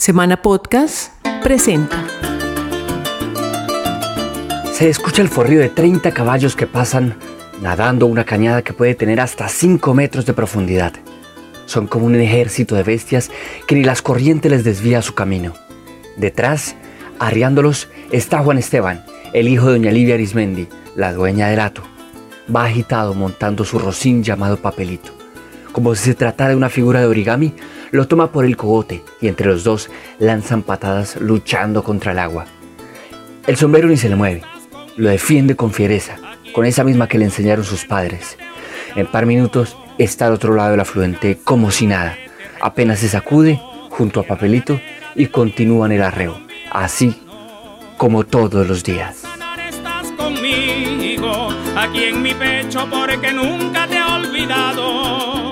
Semana Podcast presenta. Se escucha el forrío de 30 caballos que pasan nadando una cañada que puede tener hasta 5 metros de profundidad. Son como un ejército de bestias que ni las corrientes les desvía su camino. Detrás, arriándolos, está Juan Esteban, el hijo de doña Livia Arismendi, la dueña del hato. Va agitado montando su rocín llamado papelito. Como si se tratara de una figura de origami, lo toma por el cogote y entre los dos lanzan patadas luchando contra el agua. El sombrero ni se le mueve, lo defiende con fiereza, con esa misma que le enseñaron sus padres. En par minutos está al otro lado del afluente como si nada. Apenas se sacude junto a Papelito y continúa en el arreo, así como todos los días. aquí en mi pecho porque nunca te he olvidado.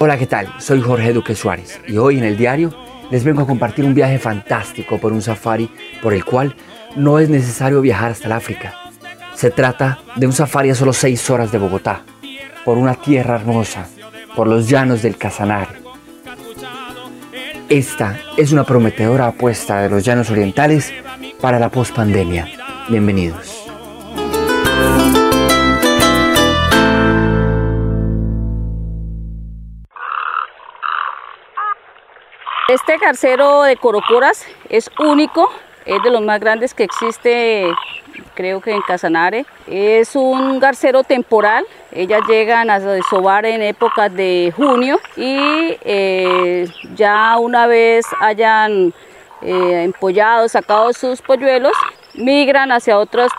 Hola, ¿qué tal? Soy Jorge Duque Suárez y hoy en el diario les vengo a compartir un viaje fantástico por un safari por el cual no es necesario viajar hasta el África. Se trata de un safari a solo 6 horas de Bogotá, por una tierra hermosa, por los llanos del Casanare. Esta es una prometedora apuesta de los llanos orientales para la pospandemia. Bienvenidos. Este garcero de Corocoras es único, es de los más grandes que existe, creo que en Casanare. Es un garcero temporal, ellas llegan a desovar en épocas de junio y eh, ya una vez hayan eh, empollado, sacado sus polluelos, migran hacia otros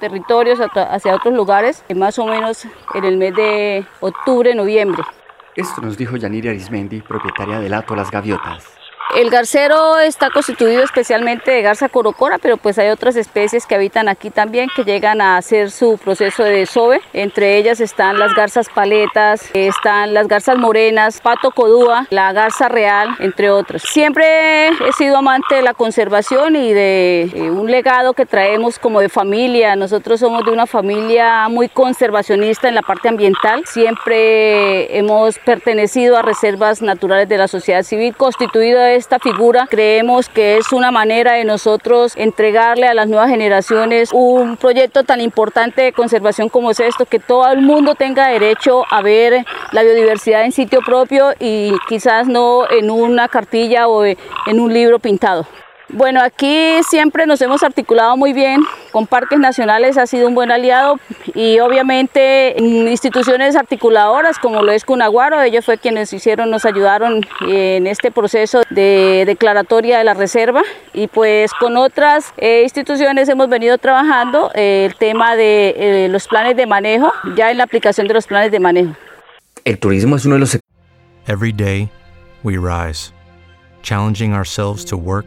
territorios, hacia otros lugares, más o menos en el mes de octubre, noviembre. Esto nos dijo Yanira Arismendi, propietaria del Ato Las Gaviotas. El garcero está constituido especialmente de garza corocora, pero pues hay otras especies que habitan aquí también que llegan a hacer su proceso de desove. Entre ellas están las garzas paletas, están las garzas morenas, pato codúa, la garza real, entre otros. Siempre he sido amante de la conservación y de eh, un legado que traemos como de familia. Nosotros somos de una familia muy conservacionista en la parte ambiental. Siempre hemos pertenecido a reservas naturales de la sociedad civil, constituido de esta figura. Creemos que es una manera de nosotros entregarle a las nuevas generaciones un proyecto tan importante de conservación como es esto, que todo el mundo tenga derecho a ver la biodiversidad en sitio propio y quizás no en una cartilla o en un libro pintado. Bueno, aquí siempre nos hemos articulado muy bien con parques nacionales, ha sido un buen aliado y obviamente instituciones articuladoras como lo es Cunaguaro, ellos fue quienes hicieron, nos ayudaron en este proceso de declaratoria de la reserva y pues con otras eh, instituciones hemos venido trabajando eh, el tema de eh, los planes de manejo, ya en la aplicación de los planes de manejo. El turismo es uno de los... Every day we rise, challenging ourselves to work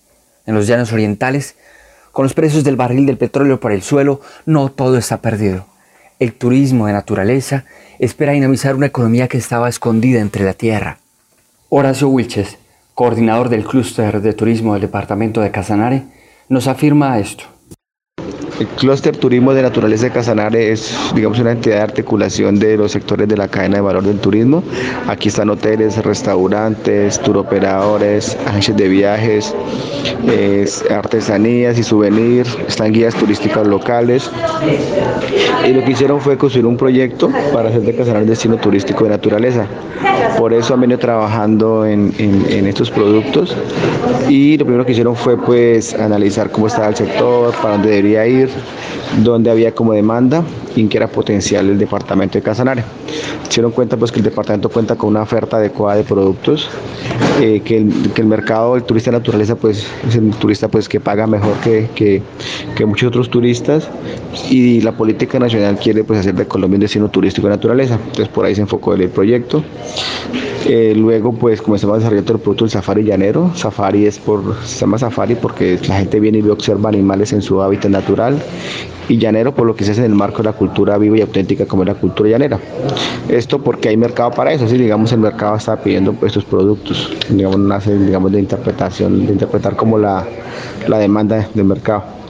en los llanos orientales, con los precios del barril del petróleo por el suelo, no todo está perdido. El turismo de naturaleza espera dinamizar una economía que estaba escondida entre la tierra. Horacio Wilches, coordinador del clúster de turismo del departamento de Casanare, nos afirma esto. El clúster turismo de naturaleza de Casanare es, digamos, una entidad de articulación de los sectores de la cadena de valor del turismo. Aquí están hoteles, restaurantes, turoperadores, agencias de viajes, artesanías y souvenirs, están guías turísticas locales. Y lo que hicieron fue construir un proyecto para hacer de Casanare un destino turístico de naturaleza. Por eso han venido trabajando en, en estos productos y lo primero que hicieron fue pues analizar cómo estaba el sector, para dónde debería ir, dónde había como demanda y qué era potencial el departamento de Casanare. Se dieron cuenta pues que el departamento cuenta con una oferta adecuada de productos, eh, que, el, que, el, mercado del turista de naturaleza pues es el turista pues que paga mejor que, que, que, muchos otros turistas y la política nacional quiere pues hacer de Colombia un destino turístico de naturaleza. Entonces por ahí se enfocó el proyecto. Eh, luego pues comenzamos a desarrollar todo el producto del safari llanero. Safari es por, se llama safari porque la gente viene y observa animales en su hábitat natural y llanero por lo que se hace en el marco de la cultura viva y auténtica como es la cultura llanera. Esto porque hay mercado para eso, si digamos el mercado está pidiendo estos productos, digamos nace digamos de interpretación, de interpretar como la, la demanda del mercado.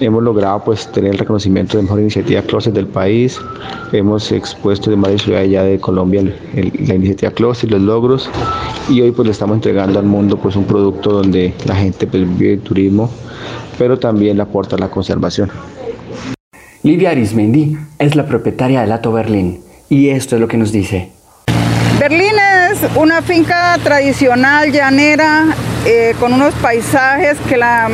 Hemos logrado pues tener el reconocimiento de mejor iniciativa Closet del país, hemos expuesto de varias ciudades ya de Colombia el, el, la iniciativa Closet, los logros y hoy pues le estamos entregando al mundo pues un producto donde la gente pues, vive el turismo, pero también le aporta la conservación. Livia Arismendi es la propietaria de Lato Berlín y esto es lo que nos dice. Berlín es una finca tradicional llanera eh, con unos paisajes que la,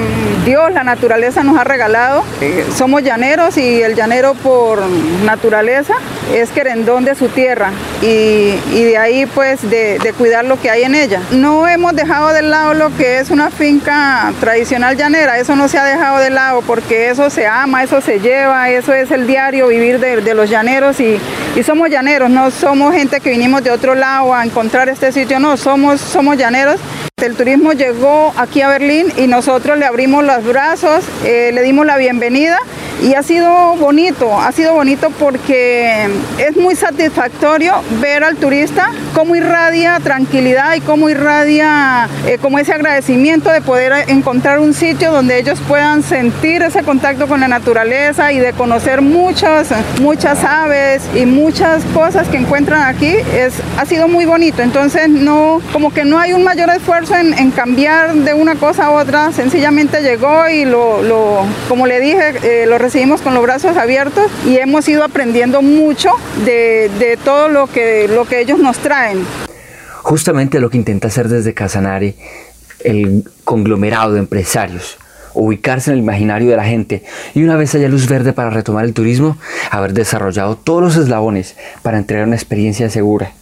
Dios, la naturaleza nos ha regalado. Eh, somos llaneros y el llanero por naturaleza es querendón de su tierra y, y de ahí pues de, de, cuidar lo que hay en ella. No hemos dejado de lado lo que es una finca tradicional llanera, eso no se ha dejado de lado porque eso se ama, eso se lleva, eso es el diario vivir de, de los llaneros y, y somos llaneros, no somos gente que vinimos de otro lado a encontrar este sitio, no, somos, somos llaneros. El turismo llegó aquí a Berlín y nosotros le abrimos los brazos, eh, le dimos la bienvenida y ha sido bonito, ha sido bonito porque es muy satisfactorio ver al turista cómo irradia tranquilidad y cómo irradia eh, como ese agradecimiento de poder encontrar un sitio donde ellos puedan sentir ese contacto con la naturaleza y de conocer muchas, muchas aves y muchas cosas que encuentran aquí. Es, ha sido muy bonito, entonces no, como que no hay un mayor esfuerzo en, cambiar de una cosa a otra, sencillamente llegó y lo, lo como le dije, eh, lo recibimos con los brazos abiertos y hemos ido aprendiendo mucho de, de todo lo que, lo que ellos nos traen. Justamente lo que intenta hacer desde Casanare el conglomerado de empresarios, ubicarse en el imaginario de la gente y una vez haya luz verde para retomar el turismo, haber desarrollado todos los eslabones para entregar una experiencia segura.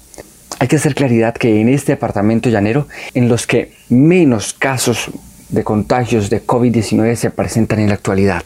Hay que hacer claridad que en este departamento llanero, en los que menos casos de contagios de COVID-19 se presentan en la actualidad.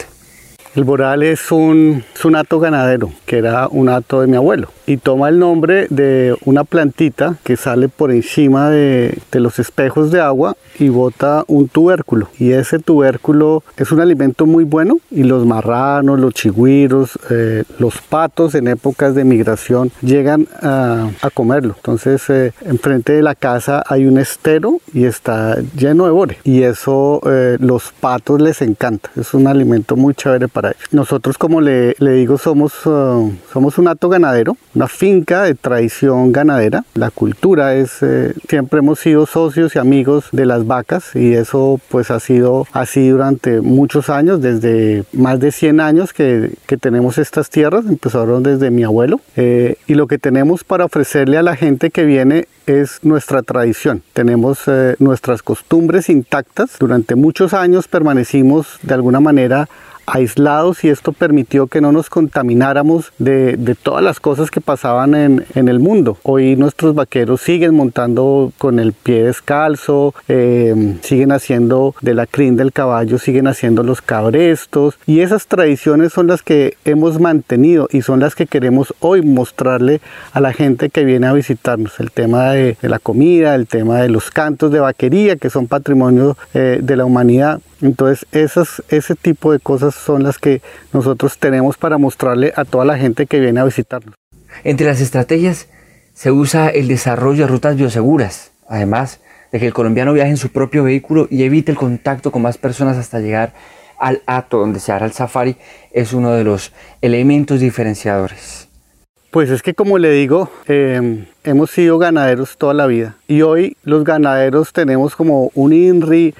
El boral es un, es un hato ganadero, que era un hato de mi abuelo, y toma el nombre de una plantita que sale por encima de, de los espejos de agua y bota un tubérculo. Y ese tubérculo es un alimento muy bueno y los marranos, los chigüiros, eh, los patos en épocas de migración llegan a, a comerlo. Entonces, eh, enfrente de la casa hay un estero y está lleno de bore. Y eso eh, los patos les encanta. Es un alimento muy chévere para ellos. Nosotros, como le, le digo, somos, uh, somos un hato ganadero, una finca de tradición ganadera. La cultura es, eh, siempre hemos sido socios y amigos de las vacas y eso pues ha sido así durante muchos años, desde más de 100 años que, que tenemos estas tierras, empezaron desde mi abuelo eh, y lo que tenemos para ofrecerle a la gente que viene es nuestra tradición. Tenemos eh, nuestras costumbres intactas. Durante muchos años permanecimos de alguna manera aislados y esto permitió que no nos contamináramos de, todas las cosas que pasaban en, el mundo. Hoy nuestros vaqueros siguen montando con el pie descalzo, eh, siguen haciendo de la crin del caballo, siguen haciendo los cabrestos y esas tradiciones son las que hemos mantenido y son las que queremos hoy mostrarle a la gente que viene a visitarnos. El tema de, de la comida, el tema de los cantos de vaquería que son patrimonio eh, de la humanidad. Entonces esas, ese tipo de cosas son las que nosotros tenemos para mostrarle a toda la gente que viene a visitarnos. Entre las estrategias se usa el desarrollo de rutas bioseguras, además de que el colombiano viaje en su propio vehículo y evite el contacto con más personas hasta llegar al hato donde se hará el safari es uno de los elementos diferenciadores. Pues es que como le digo, em, hemos sido ganaderos toda la vida y hoy los ganaderos tenemos como un INRI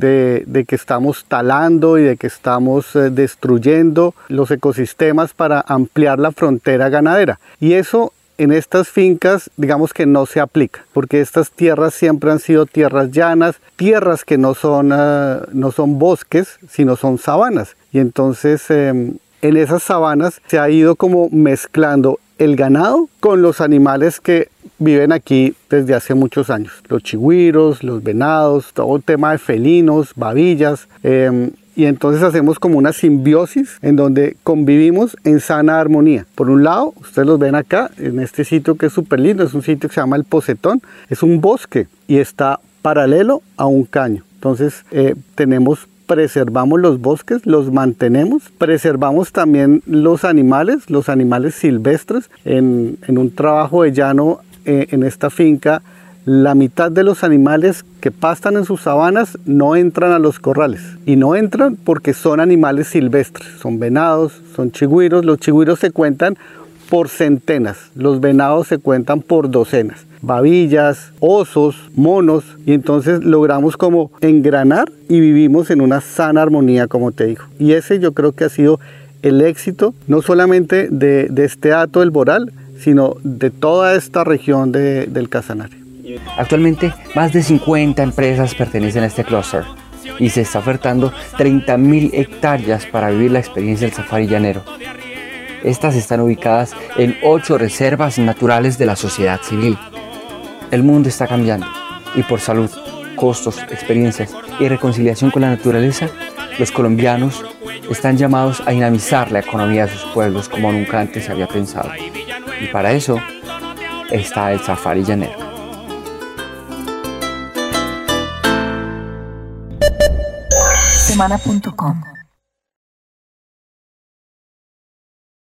de, que estamos talando y de que estamos eh, destruyendo los ecosistemas para ampliar la frontera ganadera. Y eso en estas fincas digamos que no se aplica, porque estas tierras siempre han sido tierras llanas, tierras que no son, eh, no son bosques, sino son sabanas. Y entonces em, en esas sabanas se ha ido como mezclando el ganado con los animales que viven aquí desde hace muchos años. Los chigüiros, los venados, todo el tema de felinos, babillas. Em, y entonces hacemos como una simbiosis en donde convivimos en sana armonía. Por un lado, ustedes los ven acá, en este sitio que es súper lindo, es un sitio que se llama El Posetón, es un bosque y está paralelo a un caño. Entonces eh, tenemos preservamos los bosques, los mantenemos, preservamos también los animales, los animales silvestres. En, un trabajo de llano eh, en esta finca la mitad de los animales que pastan en sus sabanas no entran a los corrales. Y no entran porque son animales silvestres, son venados, son chigüiros. Los chigüiros se cuentan por centenas, los venados se cuentan por docenas. Babillas, osos, monos, y entonces logramos como engranar y vivimos en una sana armonía, como te digo. Y ese yo creo que ha sido el éxito, no solamente de, este ato del Boral, sino de toda esta región del Casanare. Actualmente, más de 50 empresas pertenecen a este clúster y se está ofertando 30.000 hectáreas para vivir la experiencia del safari llanero. Estas están ubicadas en ocho reservas naturales de la sociedad civil. El mundo está cambiando y por salud, costos, experiencias y reconciliación con la naturaleza, los colombianos están llamados a dinamizar la economía de sus pueblos como nunca antes se había pensado. Y para eso está el safari llanero. semana.com